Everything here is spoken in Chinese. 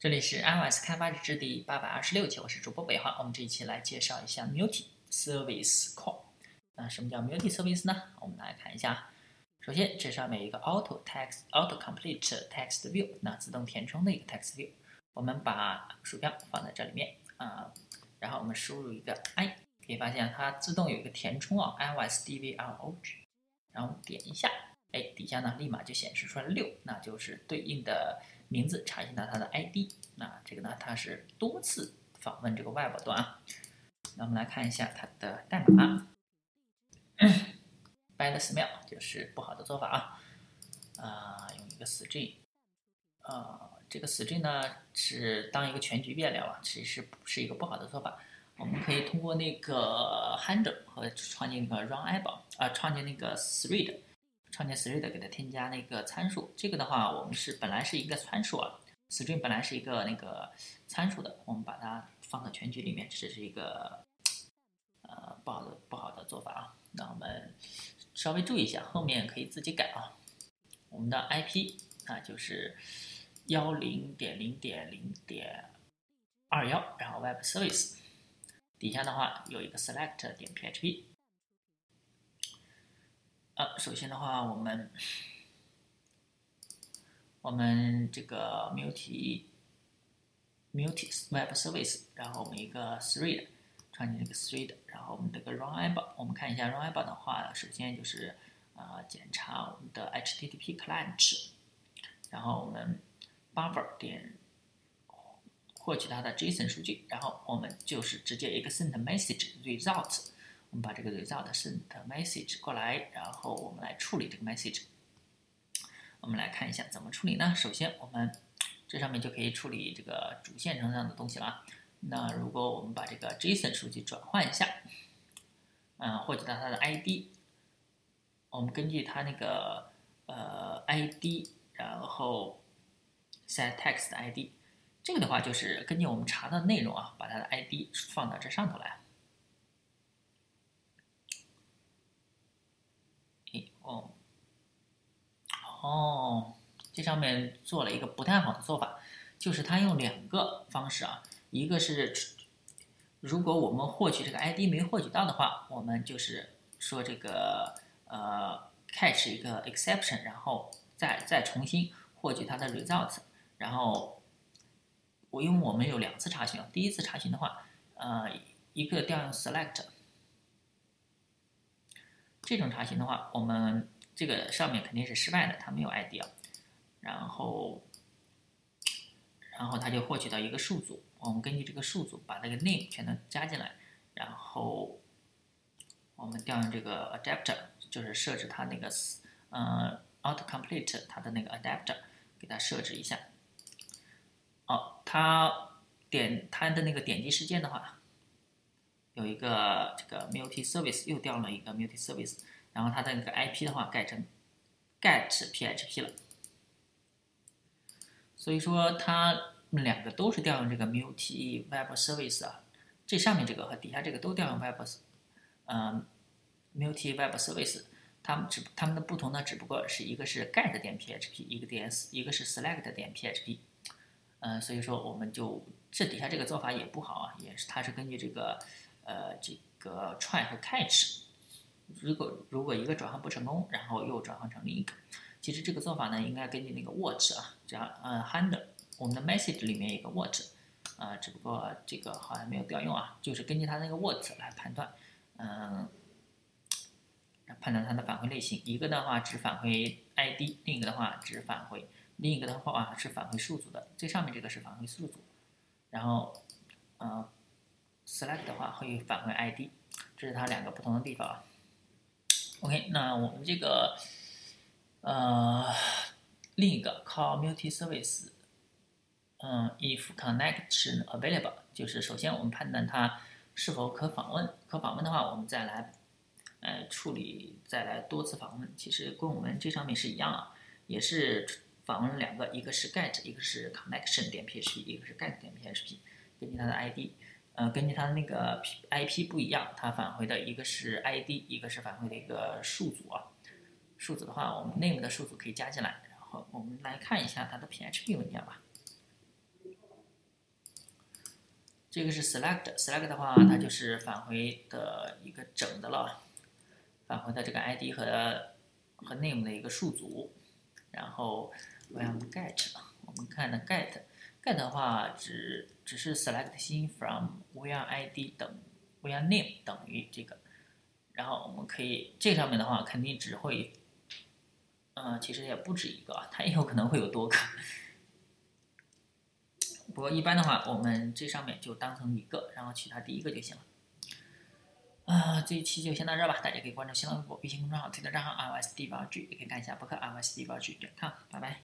这里是 iOS 开发日志第八百二十六期，我是主播北华。我们这一期来介绍一下 Multi Service Call。那什么叫 Multi Service 呢？我们来看一下。首先，这上面一个 Auto Text Auto Complete Text View，那自动填充的一个 Text View。我们把鼠标放在这里面啊，然后我们输入一个 i，可以发现它自动有一个填充啊，iOS DVR o g 然后点一下，哎，底下呢立马就显示出来六，那就是对应的。名字查询到它的 ID，那这个呢，它是多次访问这个 Web 端啊。那我们来看一下它的代码，bad smell 就是不好的做法啊。啊，用一个 string，呃，这个 string 呢是当一个全局变量啊，其实不是一个不好的做法。我们可以通过那个 handle 和创建那个 runable 啊，创建那个 thread。创建 thread 给它添加那个参数，这个的话我们是本来是一个参数啊，string 本来是一个那个参数的，我们把它放到全局里面，这是一个呃不好的不好的做法啊。那我们稍微注意一下，后面可以自己改啊。我们的 IP 那就是幺零点零点零点二幺，然后 web service 底下的话有一个 select 点 php。呃，首先的话，我们我们这个 multi multi web service，然后我们一个 thread 创建一个 thread，然后我们这个 runable，我们看一下 runable 的话，首先就是呃检查我们的 HTTP client，然后我们 buffer 点获取它的 JSON 数据，然后我们就是直接一个 send message result。我们把这个 result send message 过来，然后我们来处理这个 message。我们来看一下怎么处理呢？首先，我们这上面就可以处理这个主线程上的东西了。那如果我们把这个 JSON 数据转换一下，嗯，获取到它的 ID，我们根据它那个呃 ID，然后 set text ID，这个的话就是根据我们查的内容啊，把它的 ID 放到这上头来。哦，哦，这上面做了一个不太好的做法，就是他用两个方式啊，一个是如果我们获取这个 ID 没获取到的话，我们就是说这个呃 catch 一个 exception，然后再再重新获取它的 result，然后我因为我们有两次查询，第一次查询的话，呃，一个调用 select。这种查询的话，我们这个上面肯定是失败的，它没有 ID 啊。然后，然后它就获取到一个数组，我们根据这个数组把那个 name 全都加进来，然后我们调用这个 adapter，就是设置它那个呃 autocomplete 它的那个 adapter，给它设置一下。哦，它点它的那个点击时间的话。有一个这个 multi service 又调了一个 multi service，然后它的那个 IP 的话改成 get PHP 了，所以说它们两个都是调用这个 multi web service 啊，这上面这个和底下这个都调用 web，嗯，multi web service，它们只它们的不同呢，只不过是一个是 get 点 PHP，一个点一个是 select 点 PHP，嗯，所以说我们就这底下这个做法也不好啊，也是它是根据这个。呃，这个 try 和 catch，如果如果一个转换不成功，然后又转换成另一个，其实这个做法呢，应该根据那个 what 啊，这样呃 handle，我们的 message 里面一个 what，呃，只不过这个好像没有调用啊，就是根据它那个 what 来判断，嗯，判断它的返回类型，一个的话只返回 ID，另一个的话只返回，另一个的话啊是返回数组的，最上面这个是返回数组，然后，嗯。select 的话会返回 ID，这是它两个不同的地方啊。OK，那我们这个呃另一个 call multi service，嗯，if connection available，就是首先我们判断它是否可访问，可访问的话，我们再来呃处理，再来多次访问。其实跟我们这上面是一样啊，也是访问了两个，一个是 get，一个是 connection 点 php，一个是 get 点 php，根据它的 ID。呃，根据它的那个 IP 不一样，它返回的一个是 ID，一个是返回的一个数组啊。数组的话，我们 name 的数组可以加进来。然后我们来看一下它的 PHP 文件吧。这个是 select，select 的话，它就是返回的一个整的了，返回的这个 ID 和和 name 的一个数组。然后我要 get，我们看的 get 的话只只是 select 新 from where ID 等 where name 等于这个。然后我们可以这上面的话肯定只会，呃，其实也不止一个，它也有可能会有多个。不过一般的话，我们这上面就当成一个，然后取它第一个就行了。啊，这一期就先到这吧。大家可以关注新浪微博、微信公众号、推特账号 iOS 地方剧，也可以看一下博客 iOS 地方剧点 com。拜拜。